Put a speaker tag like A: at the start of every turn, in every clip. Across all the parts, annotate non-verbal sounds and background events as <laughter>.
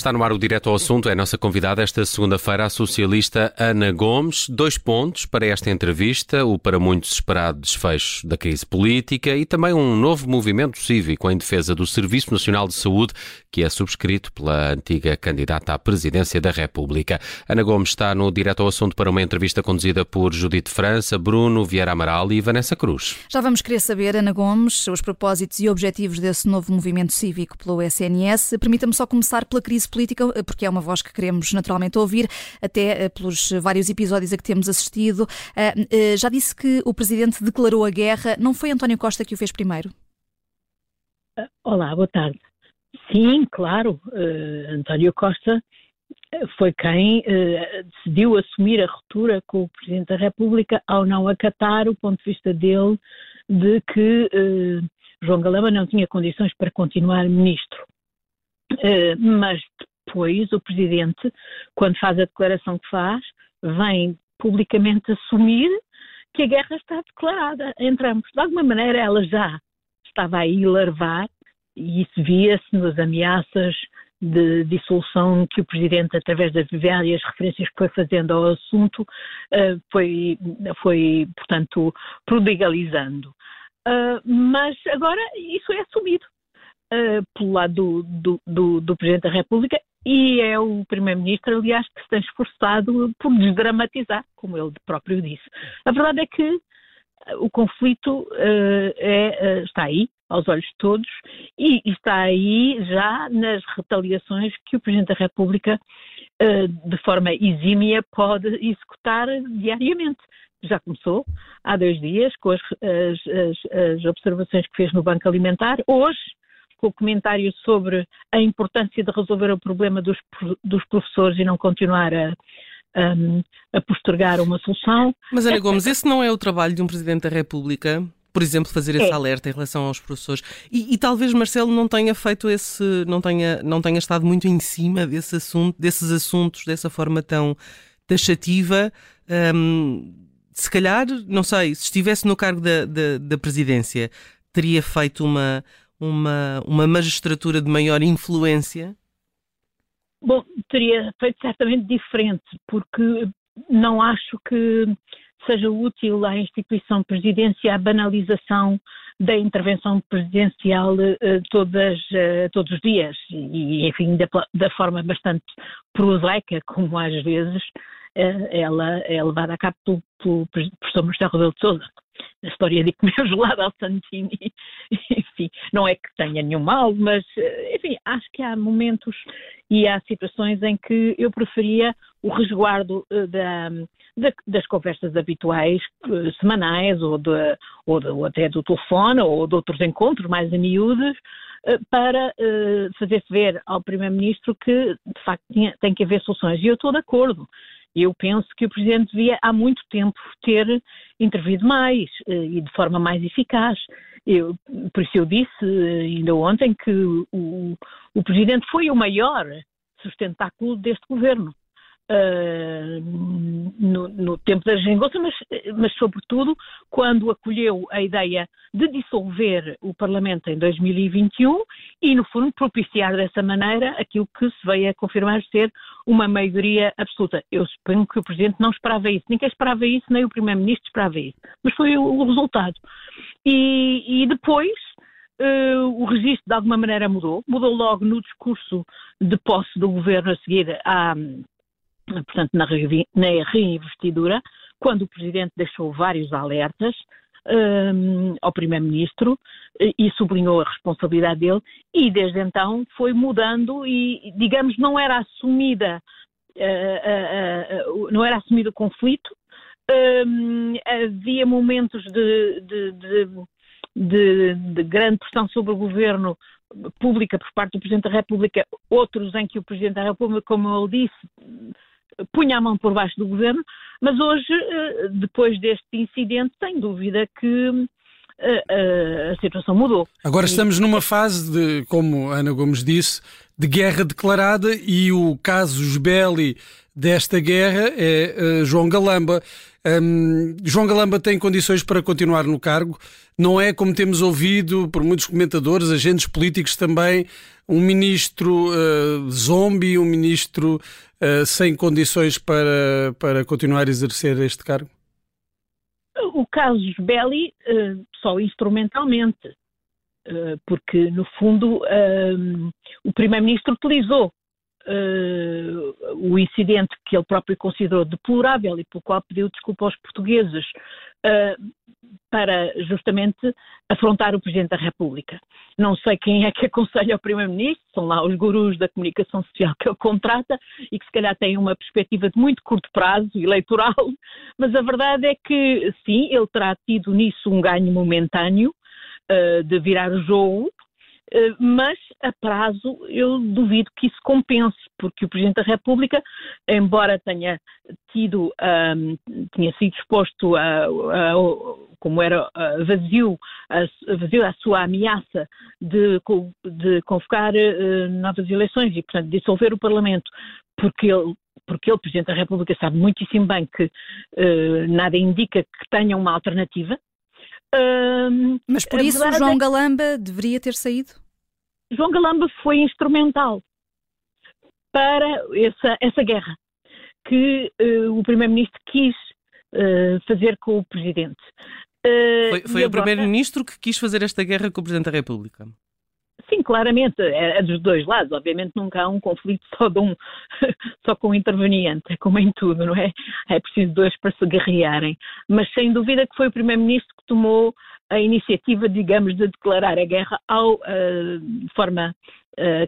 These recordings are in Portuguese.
A: Está no ar o Direto ao Assunto, é a nossa convidada esta segunda-feira, a socialista Ana Gomes. Dois pontos para esta entrevista: o para muitos esperado desfecho da crise política e também um novo movimento cívico em defesa do Serviço Nacional de Saúde, que é subscrito pela antiga candidata à presidência da República. Ana Gomes está no Direto ao Assunto para uma entrevista conduzida por Judite França, Bruno Vieira Amaral e Vanessa Cruz.
B: Já vamos querer saber, Ana Gomes, os propósitos e objetivos desse novo movimento cívico pelo SNS. Permita-me só começar pela crise política, eh, porque é uma voz que queremos naturalmente ouvir, até eh, pelos vários episódios a que temos assistido. Eh, já disse que o Presidente declarou a guerra. Não foi António Costa que o fez primeiro?
C: Olá, boa tarde. Sim, claro, uh, António Costa foi quem uh, decidiu assumir a ruptura com o Presidente da República ao não acatar o ponto de vista dele de que uh, João Galamba não tinha condições para continuar ministro. Uh, mas depois o Presidente, quando faz a declaração que faz, vem publicamente assumir que a guerra está declarada entre ambos. De alguma maneira ela já estava aí larvar e isso via-se nas ameaças de dissolução que o Presidente, através das várias referências que foi fazendo ao assunto, eh, foi, foi portanto, prodigalizando. Uh, mas agora isso é assumido uh, pelo lado do, do, do, do, Presidente da República e é o Primeiro-Ministro, aliás, que se tem esforçado por desdramatizar, como ele próprio disse. A verdade é que o conflito uh, é, está aí, aos olhos de todos, e está aí já nas retaliações que o Presidente da República, de forma exímia, pode executar diariamente já começou há dois dias com as, as, as, observações que fez no Banco Alimentar. Hoje, com o comentário sobre a importância de resolver o problema dos, dos professores e não continuar a, a, a postergar uma solução.
D: Mas, Ana Gomes, esse não é o trabalho de um Presidente da República? Por exemplo, fazer esse é. alerta em relação aos professores. E, e, talvez Marcelo não tenha feito esse, não tenha, não tenha estado muito em cima desse assunto, desses assuntos, dessa forma tão taxativa. Um, se calhar, não sei, se estivesse no cargo da, da, da presidência, teria feito uma, uma, uma magistratura de maior influência?
C: Bom, teria feito certamente diferente, porque não acho que seja útil à instituição presidência a banalização da intervenção presidencial uh, todas, uh, todos os dias e, enfim, da, da, forma bastante prosaica, como às vezes uh, ela é levada a cabo pelo, professor Marcelo Rebelo de Sousa. A história de comer gelado ao Santini, <laughs> enfim, não é que tenha nenhum mal, mas, enfim, acho que há momentos e há situações em que eu preferia o resguardo da das conversas habituais, eh, semanais, ou, de, ou, de, ou, até do telefone, ou de outros encontros mais a miúdos, eh, para eh, fazer ver ao Primeiro-Ministro que, de facto, tinha, tem que haver soluções. E eu estou de acordo. Eu penso que o Presidente devia há muito tempo ter intervido mais e de forma mais eficaz. Eu, por isso eu disse ainda ontem que o, o Presidente foi o maior sustentáculo deste governo uh, no, no, tempo da geringonça, mas, mas sobretudo quando acolheu a ideia de dissolver o Parlamento em 2021 e, no fundo, propiciar dessa maneira aquilo que se veio a confirmar ser uma maioria absoluta. Eu suponho que o Presidente não esperava isso, ninguém esperava isso, nem o Primeiro-Ministro esperava isso, mas foi o, resultado. E, e depois Uh, o registro de alguma maneira mudou, mudou logo no discurso de posse do governo a seguir à, portanto, na, reinvestidura, quando o Presidente deixou vários alertas um, ao Primeiro-Ministro e sublinhou a responsabilidade dele, e desde então foi mudando e, digamos, não era assumida, uh, uh, uh, não era assumido o conflito, um, havia momentos de, de, de, de grande pressão sobre o governo pública por parte do Presidente da República, outros em que o Presidente da República, como ele disse, punha a mão por baixo do governo, mas hoje, eh, depois deste incidente, sem dúvida que eh, eh, a situação mudou.
E: Agora estamos numa fase de, como Ana Gomes disse, de guerra declarada e o caso Belli desta guerra é João Galamba. Um, João Galamba tem condições para continuar no cargo. Não é, como temos ouvido por muitos comentadores, agentes políticos também, um ministro uh, zombie, um ministro uh, sem condições para, para continuar a exercer este cargo?
C: O caso Belli, uh, só instrumentalmente, porque, no fundo, o Primeiro-Ministro utilizou uh, o incidente que ele próprio considerou deplorável e pelo qual pediu desculpa aos portugueses uh, para justamente afrontar o Presidente da República. Não sei quem é que aconselha o Primeiro-Ministro, são lá os gurus da comunicação social que ele contrata e que se calhar têm uma perspectiva de muito curto prazo eleitoral, <laughs> mas a verdade é que sim, ele terá tido nisso um ganho momentâneo uh, de virar o jogo, eh, mas a prazo eu duvido que isso compense, porque o Presidente da República, embora tenha tido, um, tinha sido exposto a, a, como era vazio, a, vazio a sua ameaça de, de convocar uh, novas eleições e, portanto, dissolver o Parlamento, porque ele porque ele, Presidente da República, sabe muitíssimo bem que uh, nada indica que tenha uma alternativa,
B: mas por isso João é... Galamba deveria ter saído?
C: João Galamba foi instrumental para essa, essa guerra que uh, o Primeiro-Ministro quis uh, fazer com o Presidente.
D: Uh, foi, foi o agora... Primeiro-Ministro que quis fazer esta guerra com o Presidente da República?
C: Sim, claramente, é, é, dos dois lados. Obviamente nunca há um conflito só, de um, <laughs> só com um interveniente, é como em tudo, não é? É preciso dois para se guerrearem. Mas sem dúvida que foi o Primeiro-Ministro que tomou a iniciativa, digamos, de declarar a guerra uh, de forma uh,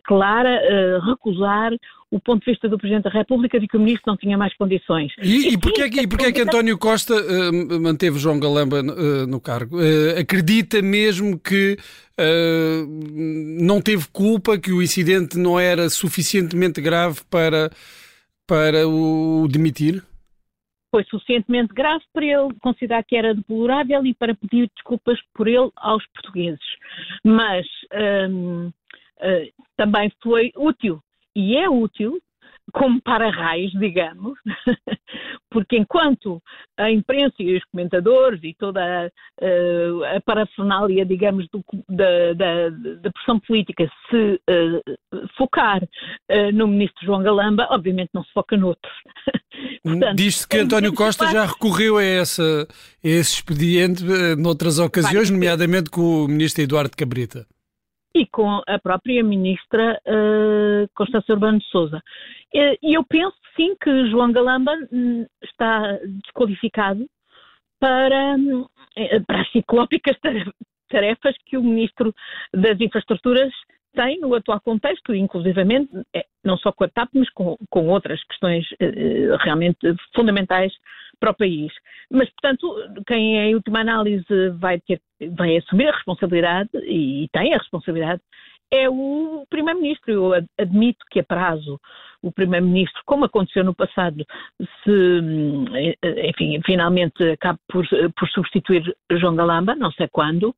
C: clara, uh, recusar o ponto de vista do Presidente da República de que o Ministro não tinha mais condições.
E: E, e, e porquê, é que, porquê é que António Costa uh, manteve João Galamba uh, no cargo? Uh, acredita mesmo que não teve culpa, que o incidente não era suficientemente grave para, para o demitir?
C: Foi suficientemente grave para ele considerar que era deplorável e para pedir desculpas por ele aos portugueses. Mas um, também foi útil. E é útil como para-raios, digamos, <laughs> porque enquanto a imprensa e os comentadores e toda a, a, a parafernália, digamos, do, da, da, da, pressão política se uh, focar uh, no ministro João Galamba, obviamente não se foca noutros. <laughs>
E: Diz-se que António Costa já recorreu a, essa, a esse expediente noutras ocasiões, nomeadamente com o ministro Eduardo Cabrita
C: e com a própria ministra uh, Constância Urbano de Souza. E eu penso sim que João Galamba hum, está desqualificado para, hum, eh, para as ciclópicas tarefas que o ministro das Infraestruturas tem no atual contexto, inclusivamente, é, não só com a TAP, mas com, com outras questões eh, realmente fundamentais para o país. Mas, portanto, quem em última análise vai, ter, vai assumir a responsabilidade, e tem a responsabilidade, é o Primeiro-Ministro. Eu admito que a prazo o Primeiro-Ministro, como aconteceu no passado, se, enfim, finalmente acabe por, por substituir João Galamba, não sei quando,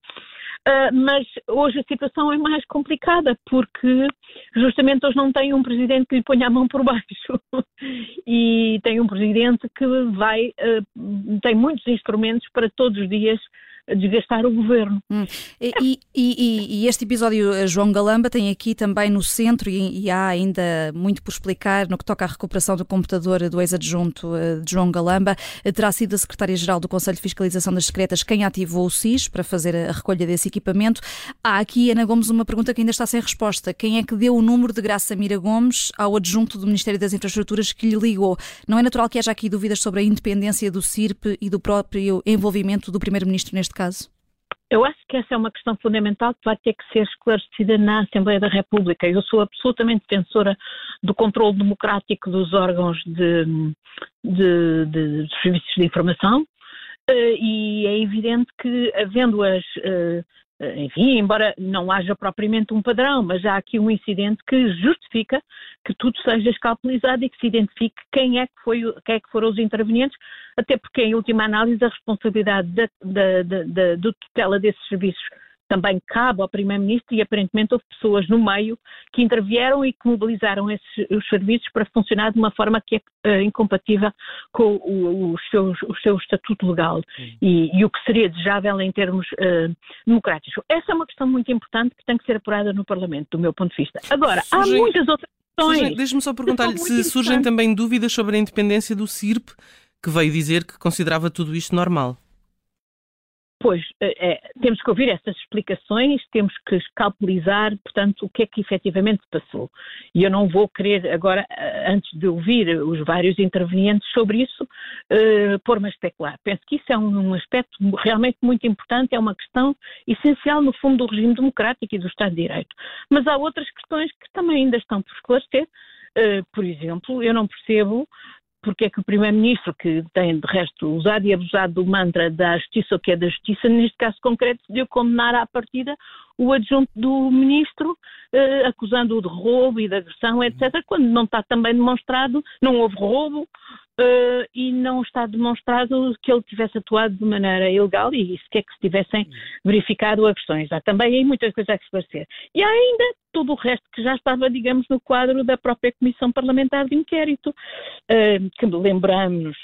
C: Uh, mas hoje a situação é mais complicada porque justamente hoje não tem um presidente que lhe ponha a mão por baixo. <laughs> E tem um presidente que vai uh, tem muitos instrumentos para todos os dias desgastar o governo. Hum.
B: E, e, e, este episódio, eh, João Galamba, tem aqui também no centro, e, e, há ainda muito por explicar no que toca à recuperação do computador do ex-adjunto eh, de João Galamba. Eh, terá sido a Secretária-Geral do Conselho de Fiscalização das Secretas quem ativou o SIS para fazer a recolha desse equipamento. Há aqui, Ana Gomes, uma pergunta que ainda está sem resposta. Quem é que deu o número de Graça Mira Gomes ao adjunto do Ministério das Infraestruturas que lhe ligou? Não é natural que haja aqui dúvidas sobre a independência do CIRP e do próprio envolvimento do Primeiro-Ministro neste caso?
C: Eu acho que essa é uma questão fundamental que vai ter que ser esclarecida na Assembleia da República. Eu sou absolutamente defensora do controle democrático dos órgãos de, de, de, de serviços de informação eh, e é evidente que, havendo-as eh, eh, enfim, embora não haja propriamente um padrão, mas há aqui um incidente que justifica que tudo seja escalpelizado e que se identifique quem é que, foi, quem é que foram os intervenientes, até porque, em última análise, a responsabilidade da, da, da, da tutela desses serviços também cabe ao Primeiro-Ministro e aparentemente houve pessoas no meio que intervieram e que mobilizaram esses, os serviços para funcionar de uma forma que é uh, incompatível com o, o, seu, o, seu, estatuto legal e, e, o que seria desejável em termos uh, democráticos. Essa é uma questão muito importante que tem que ser apurada no Parlamento, do meu ponto de vista. Agora, há muitas outras questões.
D: Deixe-me só perguntar-lhe se surgem também dúvidas sobre a independência do CIRP, que veio dizer que considerava tudo isto normal.
C: Pois, é, temos que ouvir essas explicações, temos que calculizar, portanto, o que é que efetivamente passou. E eu não vou querer agora, eh, antes de ouvir os vários intervenientes sobre isso, uh, pôr-me a especular. Penso que isso é um, um aspecto realmente muito importante, é uma questão essencial, no fundo, do regime democrático e do Estado de Direito. Mas há outras questões que também ainda estão por esclarecer. Uh, por exemplo, eu não percebo porque é que o Primeiro-Ministro, que tem de resto usado e abusado do mantra da justiça, o que é da justiça, neste caso concreto, decidiu condenar à partida o adjunto do Ministro, eh, acusando-o de roubo e de agressão, etc., quando não está também demonstrado, não houve roubo, Uh, e não está demonstrado que ele tivesse atuado de maneira ilegal e sequer que se tivessem verificado agressões. Há também aí muitas coisas a esclarecer. E há ainda todo o resto que já estava, digamos, no quadro da própria Comissão Parlamentar de Inquérito, uh, que lembramos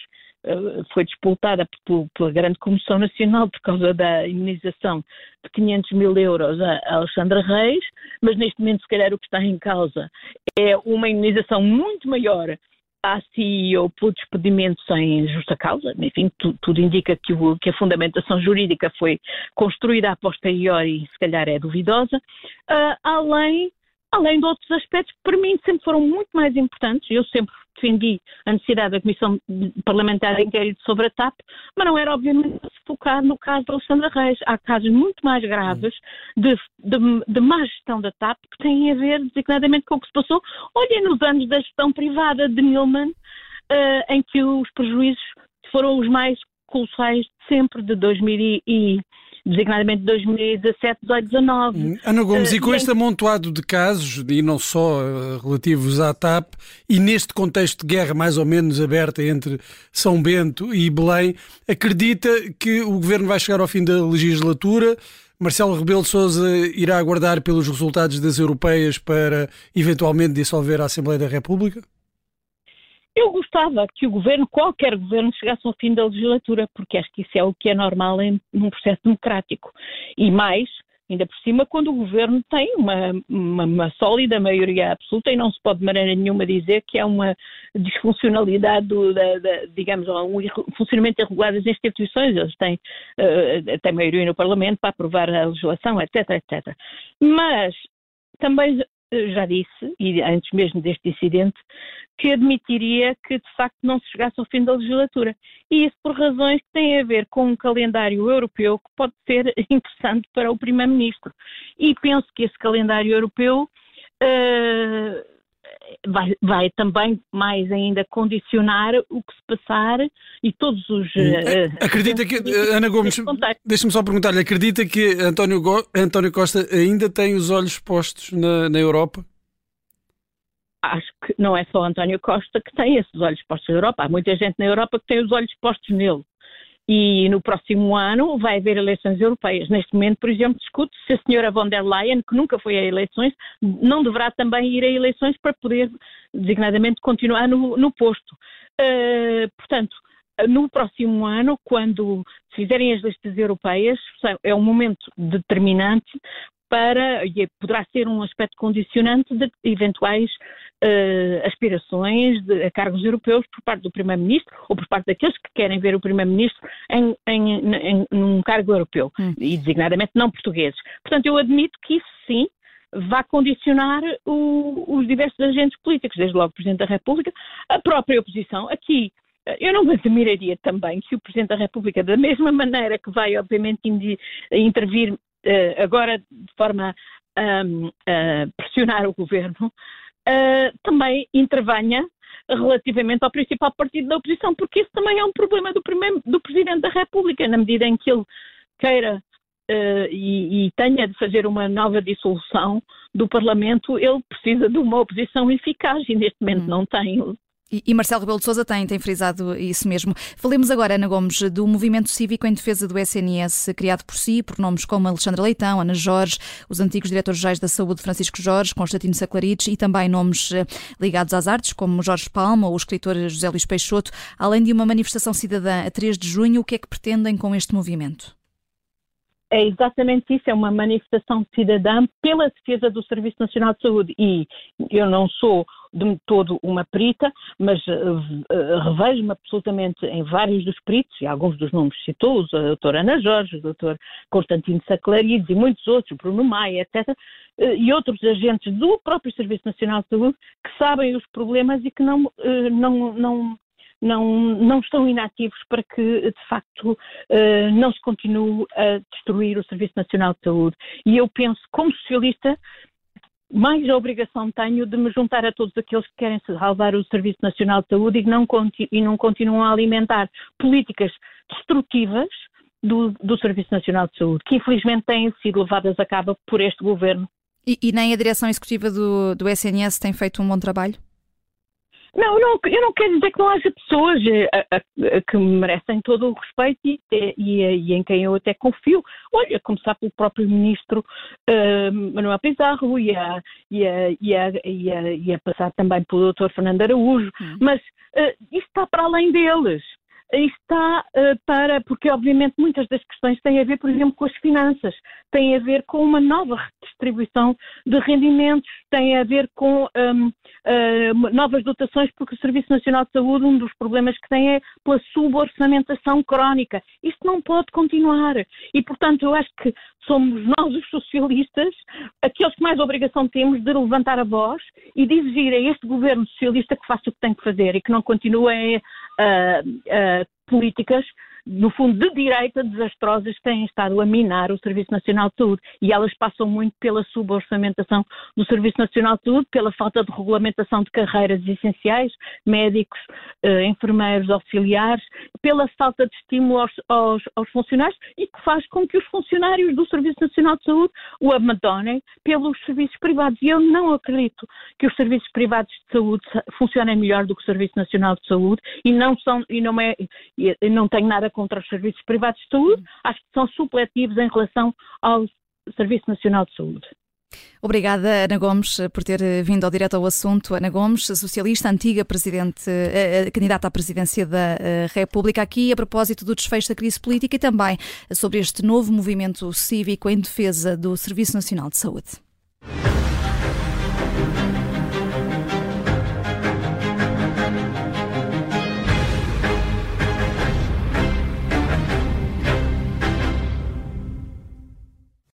C: uh, foi disputada pela Grande Comissão Nacional por causa da imunização de 500 mil euros a Alexandra Reis, mas neste momento, se calhar, o que está em causa é uma imunização muito maior à CEO pelo despedimento sem justa causa. Enfim, tu, tudo indica que, o, que, a fundamentação jurídica foi construída a posteriori e se calhar é duvidosa, uh, além, além de outros aspectos que para mim sempre foram muito mais importantes. Eu sempre defendi a necessidade da Comissão Parlamentar de Inquérito sobre a TAP, mas não era obviamente focar no caso de Alexandra Reis. Há casos muito mais graves de, de, de má gestão da TAP que têm a ver designadamente com o que se passou, olha, nos anos da gestão privada de Nilman, uh, em que os prejuízos foram os mais colossais de sempre, de 2000 e designadamente 2017, 18, 19.
E: Ana Gomes, uh, e com este amontoado de casos, e não só uh, relativos à TAP, e neste contexto de guerra mais ou menos aberta entre São Bento e Belém, acredita que o governo vai chegar ao fim da legislatura? Marcelo Rebelo de Sousa irá aguardar pelos resultados das europeias para eventualmente dissolver a Assembleia da República?
C: Eu gostava que o governo, qualquer governo, chegasse ao fim da legislatura, porque acho que isso é o que é normal em num processo democrático. E mais, ainda por cima, quando o governo tem uma, uma, uma, sólida maioria absoluta e não se pode de maneira nenhuma dizer que é uma disfuncionalidade, do, da, da, digamos, um funcionamento irregular das instituições. Eles têm, uh, têm maioria no Parlamento para aprovar a legislação, etc, etc. Mas também já disse, e antes mesmo deste incidente, que admitiria que de facto não se chegasse ao fim da legislatura. E isso por razões que têm a ver com um calendário europeu que pode ser <laughs> interessante para o Primeiro-Ministro. E penso que esse calendário europeu uh, vai, vai, também mais ainda condicionar o que se passar e todos os. Uh,
E: acredita que, Ana Gomes, deixa-me só perguntar-lhe, acredita que António, Go, António Costa ainda tem os olhos postos na, na Europa?
C: acho que não é só António Costa que tem esses olhos postos na Europa. Há muita gente na Europa que tem os olhos postos nele. E no próximo ano vai haver eleições europeias. Neste momento, por exemplo, discute se a senhora von der Leyen, que nunca foi a eleições, não deverá também ir a eleições para poder, designadamente, continuar no, no posto. Uh, portanto, no próximo ano, quando se fizerem as listas europeias, é um momento determinante para, e poderá ser um aspecto condicionante de eventuais uh, aspirações de, a cargos europeus por parte do Primeiro-Ministro ou por parte daqueles que querem ver o Primeiro-Ministro em, em, em, num cargo europeu, hum. e designadamente não portugueses. Portanto, eu admito que isso sim vai condicionar o, os diversos agentes políticos, desde logo o Presidente da República, a própria oposição. Aqui eh, eu não me admiraria também que o Presidente da República, da mesma maneira que vai, obviamente, intervir uh, agora de forma a um, pressionar o governo, uh, também intervenha relativamente ao principal partido da oposição, porque isso também é um problema do, primeiro, do Presidente da República, na medida em que ele queira Uh, e, e, tenha de fazer uma nova dissolução do Parlamento, ele precisa de uma oposição eficaz e neste momento hum. não tem.
B: E, Marcelo Rebelo de Sousa tem, tem frisado isso mesmo. Falemos agora, Ana Gomes, do movimento cívico em defesa do SNS, criado por si, por nomes como Alexandra Leitão, Ana Jorge, os antigos diretores-gerais da Saúde Francisco Jorge, Constantino Saclarides e também nomes eh, ligados às artes, como Jorge Palma ou o escritor José Luís Peixoto, além de uma manifestação cidadã a 3 de junho. O que é que pretendem com este movimento?
C: É exatamente isso, é uma manifestação cidadã pela defesa do Serviço Nacional de Saúde. E eu não sou de todo uma perita, mas uh, revejo-me absolutamente em vários dos peritos, e alguns dos nomes citou, a doutora Ana Jorge, o doutor Constantino Saclarides e muitos outros, Bruno Maia, etc., uh, e outros agentes do próprio Serviço Nacional de Saúde que sabem os problemas e que não, não, não não, não estão inativos para que, de facto, não se continue a destruir o Serviço Nacional de Saúde. E eu penso, como socialista, mais a obrigação tenho de me juntar a todos aqueles que querem salvar o Serviço Nacional de Saúde e não, e não continuam a alimentar políticas destrutivas do, do, Serviço Nacional de Saúde, que infelizmente têm sido levadas a cabo por este governo.
B: E, e nem a direção executiva do, do SNS tem feito um bom trabalho?
C: Não, não, eu não quero dizer que não haja pessoas a, eh, a, a, que merecem todo o respeito e, e, e, em quem eu até confio. Olha, a começar pelo próprio ministro uh, Manuel Pizarro e a, e, a, e, a, e, a, e a passar também pelo Dr. Fernando Araújo, hum. mas uh, isso está para além deles está uh, para, porque obviamente muitas das questões têm a ver, por exemplo, com as finanças, têm a ver com uma nova redistribuição de rendimentos, têm a ver com um, uh, eh, novas dotações, porque o Serviço Nacional de Saúde, um dos problemas que tem é pela suborçamentação crónica. Isto não pode continuar. E, portanto, eu acho que somos nós, os socialistas, aqueles que mais obrigação temos de levantar a voz e de exigir a este governo socialista que faça o que tem que fazer e que não continue a, a políticas no fundo, de direita desastrosas que têm estado a minar o Serviço Nacional de Saúde. E elas passam muito pela suborçamentação do Serviço Nacional de Saúde, pela falta de regulamentação de carreiras essenciais, médicos, eh, enfermeiros, auxiliares, pela falta de estímulo aos, aos, aos, funcionários e que faz com que os funcionários do Serviço Nacional de Saúde o abandonem pelos serviços privados. E eu não acredito que os serviços privados de saúde funcionem melhor do que o Serviço Nacional de Saúde e não são, e não, é, e não tenho nada contra os serviços privados de saúde, acho que são supletivos em relação ao Serviço Nacional de Saúde.
B: Obrigada, Ana Gomes, por ter vindo ao direto ao assunto. Ana Gomes, socialista, antiga presidente, eh, eh, candidata à presidência da eh, República, aqui a propósito do desfecho da crise política e também sobre este novo movimento cívico em defesa do Serviço Nacional de Saúde.